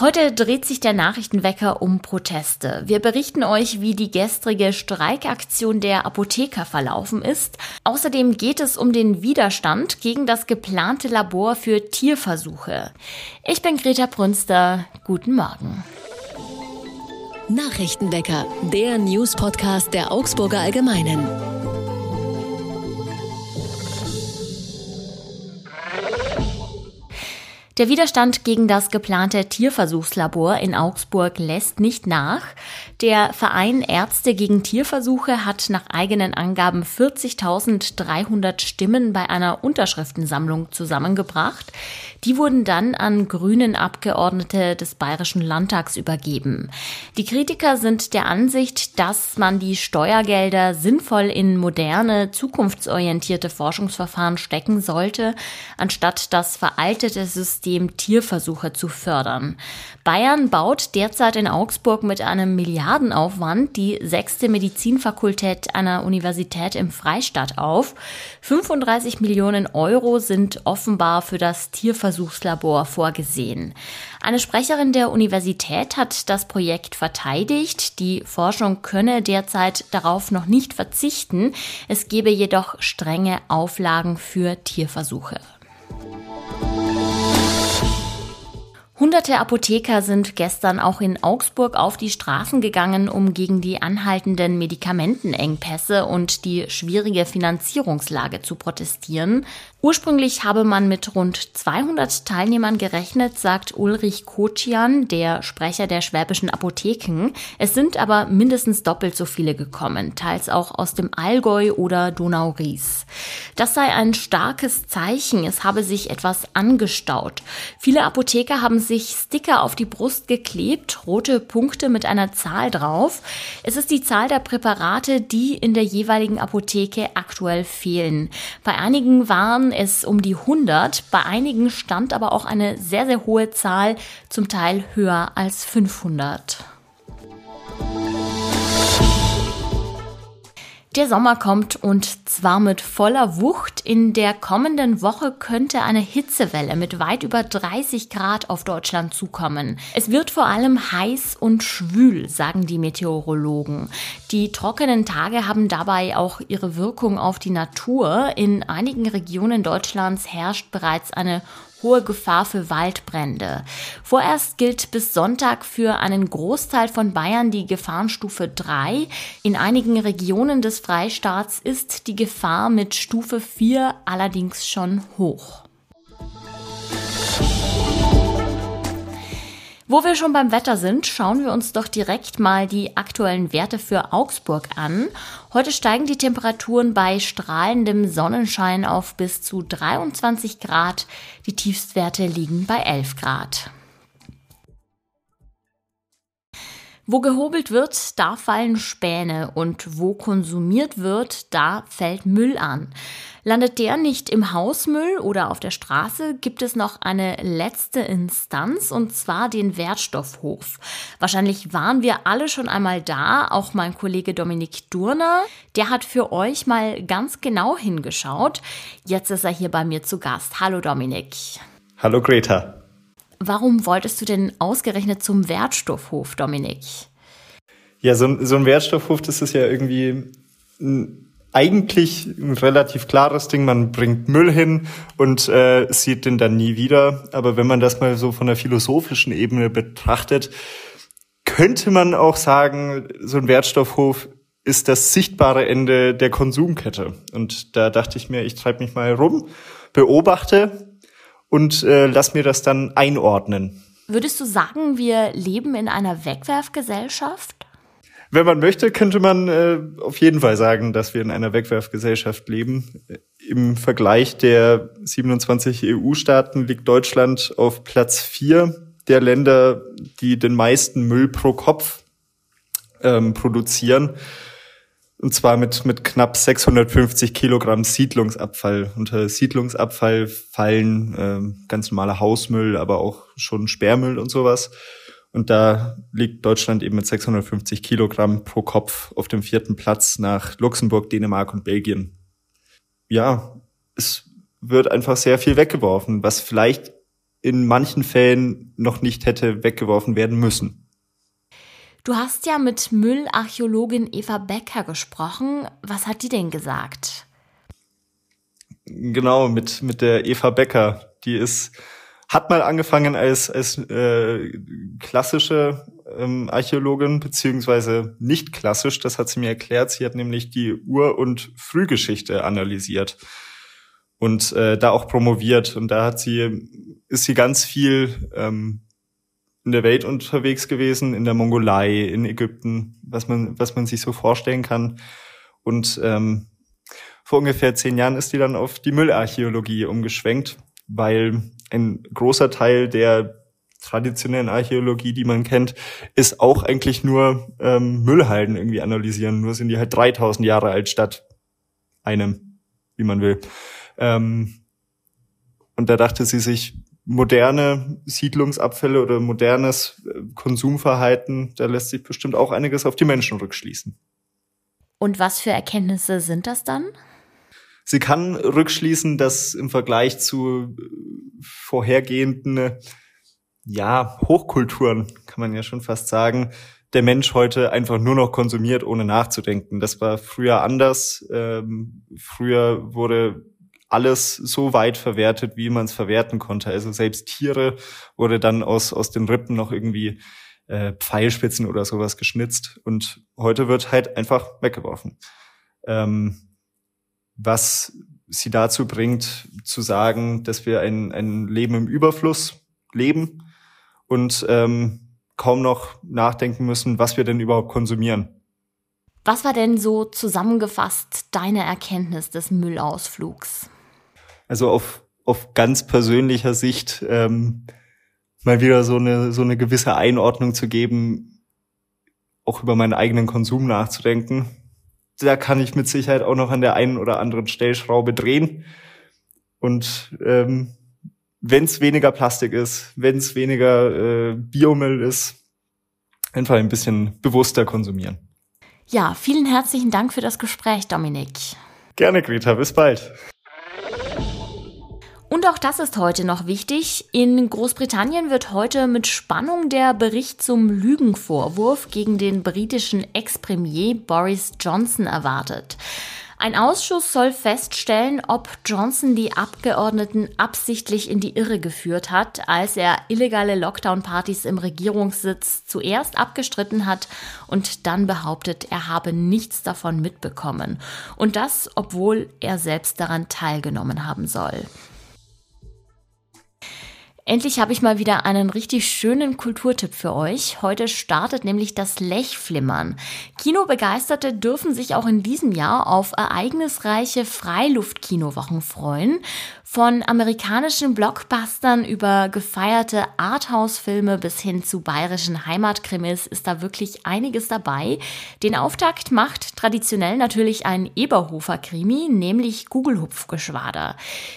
Heute dreht sich der Nachrichtenwecker um Proteste. Wir berichten euch, wie die gestrige Streikaktion der Apotheker verlaufen ist. Außerdem geht es um den Widerstand gegen das geplante Labor für Tierversuche. Ich bin Greta Brünster. Guten Morgen. Nachrichtenwecker, der News-Podcast der Augsburger Allgemeinen. Der Widerstand gegen das geplante Tierversuchslabor in Augsburg lässt nicht nach. Der Verein Ärzte gegen Tierversuche hat nach eigenen Angaben 40.300 Stimmen bei einer Unterschriftensammlung zusammengebracht. Die wurden dann an grünen Abgeordnete des Bayerischen Landtags übergeben. Die Kritiker sind der Ansicht, dass man die Steuergelder sinnvoll in moderne, zukunftsorientierte Forschungsverfahren stecken sollte, anstatt das veraltete System Tierversuche zu fördern. Bayern baut derzeit in Augsburg mit einem Milliardenaufwand die sechste Medizinfakultät einer Universität im Freistaat auf. 35 Millionen Euro sind offenbar für das Tierversuch Tierversuchslabor vorgesehen. Eine Sprecherin der Universität hat das Projekt verteidigt. Die Forschung könne derzeit darauf noch nicht verzichten. Es gebe jedoch strenge Auflagen für Tierversuche. Hunderte Apotheker sind gestern auch in Augsburg auf die Straßen gegangen, um gegen die anhaltenden Medikamentenengpässe und die schwierige Finanzierungslage zu protestieren. Ursprünglich habe man mit rund 200 Teilnehmern gerechnet, sagt Ulrich Kochian, der Sprecher der Schwäbischen Apotheken. Es sind aber mindestens doppelt so viele gekommen, teils auch aus dem Allgäu oder Donau-Ries. Das sei ein starkes Zeichen. Es habe sich etwas angestaut. Viele Apotheker haben sich Sticker auf die Brust geklebt, rote Punkte mit einer Zahl drauf. Es ist die Zahl der Präparate, die in der jeweiligen Apotheke aktuell fehlen. Bei einigen waren es um die 100, bei einigen stand aber auch eine sehr, sehr hohe Zahl, zum Teil höher als 500. Der Sommer kommt und zwar mit voller Wucht. In der kommenden Woche könnte eine Hitzewelle mit weit über 30 Grad auf Deutschland zukommen. Es wird vor allem heiß und schwül, sagen die Meteorologen. Die trockenen Tage haben dabei auch ihre Wirkung auf die Natur. In einigen Regionen Deutschlands herrscht bereits eine hohe Gefahr für Waldbrände. Vorerst gilt bis Sonntag für einen Großteil von Bayern die Gefahrenstufe 3. In einigen Regionen des Freistaats ist die Gefahr mit Stufe 4 allerdings schon hoch. Wo wir schon beim Wetter sind, schauen wir uns doch direkt mal die aktuellen Werte für Augsburg an. Heute steigen die Temperaturen bei strahlendem Sonnenschein auf bis zu 23 Grad. Die Tiefstwerte liegen bei 11 Grad. Wo gehobelt wird, da fallen Späne und wo konsumiert wird, da fällt Müll an. Landet der nicht im Hausmüll oder auf der Straße, gibt es noch eine letzte Instanz und zwar den Wertstoffhof. Wahrscheinlich waren wir alle schon einmal da, auch mein Kollege Dominik Durner. Der hat für euch mal ganz genau hingeschaut. Jetzt ist er hier bei mir zu Gast. Hallo Dominik. Hallo Greta. Warum wolltest du denn ausgerechnet zum Wertstoffhof, Dominik? Ja, so, so ein Wertstoffhof, das ist ja irgendwie ein, eigentlich ein relativ klares Ding. Man bringt Müll hin und äh, sieht den dann nie wieder. Aber wenn man das mal so von der philosophischen Ebene betrachtet, könnte man auch sagen, so ein Wertstoffhof ist das sichtbare Ende der Konsumkette. Und da dachte ich mir, ich treibe mich mal rum, beobachte und äh, lass mir das dann einordnen. Würdest du sagen, wir leben in einer Wegwerfgesellschaft? Wenn man möchte, könnte man äh, auf jeden Fall sagen, dass wir in einer Wegwerfgesellschaft leben. Im Vergleich der 27 EU-Staaten liegt Deutschland auf Platz vier der Länder, die den meisten Müll pro Kopf ähm, produzieren. Und zwar mit, mit knapp 650 Kilogramm Siedlungsabfall. Unter Siedlungsabfall fallen ähm, ganz normaler Hausmüll, aber auch schon Sperrmüll und sowas. Und da liegt Deutschland eben mit 650 Kilogramm pro Kopf auf dem vierten Platz nach Luxemburg, Dänemark und Belgien. Ja, es wird einfach sehr viel weggeworfen, was vielleicht in manchen Fällen noch nicht hätte weggeworfen werden müssen. Du hast ja mit Müllarchäologin Eva Becker gesprochen. Was hat die denn gesagt? Genau, mit, mit der Eva Becker. Die ist, hat mal angefangen als, als äh, klassische ähm, Archäologin, beziehungsweise nicht klassisch, das hat sie mir erklärt. Sie hat nämlich die Ur- und Frühgeschichte analysiert und äh, da auch promoviert. Und da hat sie, ist sie ganz viel ähm, in der Welt unterwegs gewesen, in der Mongolei, in Ägypten, was man, was man sich so vorstellen kann. Und ähm, vor ungefähr zehn Jahren ist die dann auf die Müllarchäologie umgeschwenkt, weil ein großer Teil der traditionellen Archäologie, die man kennt, ist auch eigentlich nur ähm, Müllhalden irgendwie analysieren. Nur sind die halt 3000 Jahre alt statt einem, wie man will. Ähm, und da dachte sie sich, moderne Siedlungsabfälle oder modernes äh, Konsumverhalten, da lässt sich bestimmt auch einiges auf die Menschen rückschließen. Und was für Erkenntnisse sind das dann? Sie kann rückschließen, dass im Vergleich zu äh, vorhergehenden ja, Hochkulturen, kann man ja schon fast sagen, der Mensch heute einfach nur noch konsumiert, ohne nachzudenken. Das war früher anders. Ähm, früher wurde alles so weit verwertet, wie man es verwerten konnte. Also selbst Tiere wurde dann aus, aus den Rippen noch irgendwie äh, Pfeilspitzen oder sowas geschnitzt. Und heute wird halt einfach weggeworfen. Ähm, was sie dazu bringt, zu sagen, dass wir ein, ein Leben im Überfluss leben und ähm, kaum noch nachdenken müssen, was wir denn überhaupt konsumieren. Was war denn so zusammengefasst deine Erkenntnis des Müllausflugs? Also auf, auf ganz persönlicher Sicht ähm, mal wieder so eine, so eine gewisse Einordnung zu geben, auch über meinen eigenen Konsum nachzudenken. Da kann ich mit Sicherheit auch noch an der einen oder anderen Stellschraube drehen. Und ähm, wenn es weniger Plastik ist, wenn es weniger äh, Biomüll ist, einfach ein bisschen bewusster konsumieren. Ja, vielen herzlichen Dank für das Gespräch, Dominik. Gerne, Greta. Bis bald. Und auch das ist heute noch wichtig. In Großbritannien wird heute mit Spannung der Bericht zum Lügenvorwurf gegen den britischen Ex-Premier Boris Johnson erwartet. Ein Ausschuss soll feststellen, ob Johnson die Abgeordneten absichtlich in die Irre geführt hat, als er illegale Lockdown-Partys im Regierungssitz zuerst abgestritten hat und dann behauptet, er habe nichts davon mitbekommen. Und das, obwohl er selbst daran teilgenommen haben soll. Endlich habe ich mal wieder einen richtig schönen Kulturtipp für euch. Heute startet nämlich das Lechflimmern. Kinobegeisterte dürfen sich auch in diesem Jahr auf ereignisreiche Freiluftkinowochen freuen. Von amerikanischen Blockbustern über gefeierte Arthouse-Filme bis hin zu bayerischen Heimatkrimis ist da wirklich einiges dabei. Den Auftakt macht traditionell natürlich ein Eberhofer-Krimi, nämlich Gugelhupfgeschwader.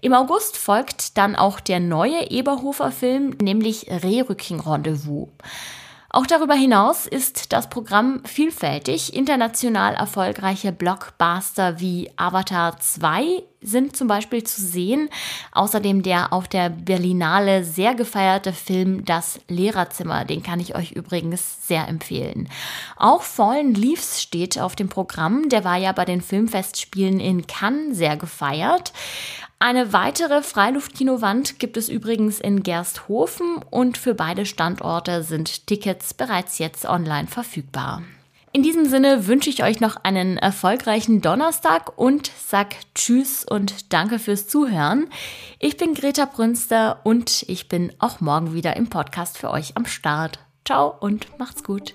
Im August folgt dann auch der neue Eberhofer-Film, nämlich Rehrücking-Rendezvous. Auch darüber hinaus ist das Programm vielfältig. International erfolgreiche Blockbuster wie Avatar 2 sind zum Beispiel zu sehen. Außerdem der auf der Berlinale sehr gefeierte Film Das Lehrerzimmer, den kann ich euch übrigens sehr empfehlen. Auch Fallen Leaves steht auf dem Programm. Der war ja bei den Filmfestspielen in Cannes sehr gefeiert. Eine weitere Freiluftkinowand gibt es übrigens in Gersthofen und für beide Standorte sind Tickets bereits jetzt online verfügbar. In diesem Sinne wünsche ich euch noch einen erfolgreichen Donnerstag und sag Tschüss und danke fürs Zuhören. Ich bin Greta Brünster und ich bin auch morgen wieder im Podcast für euch am Start. Ciao und macht's gut.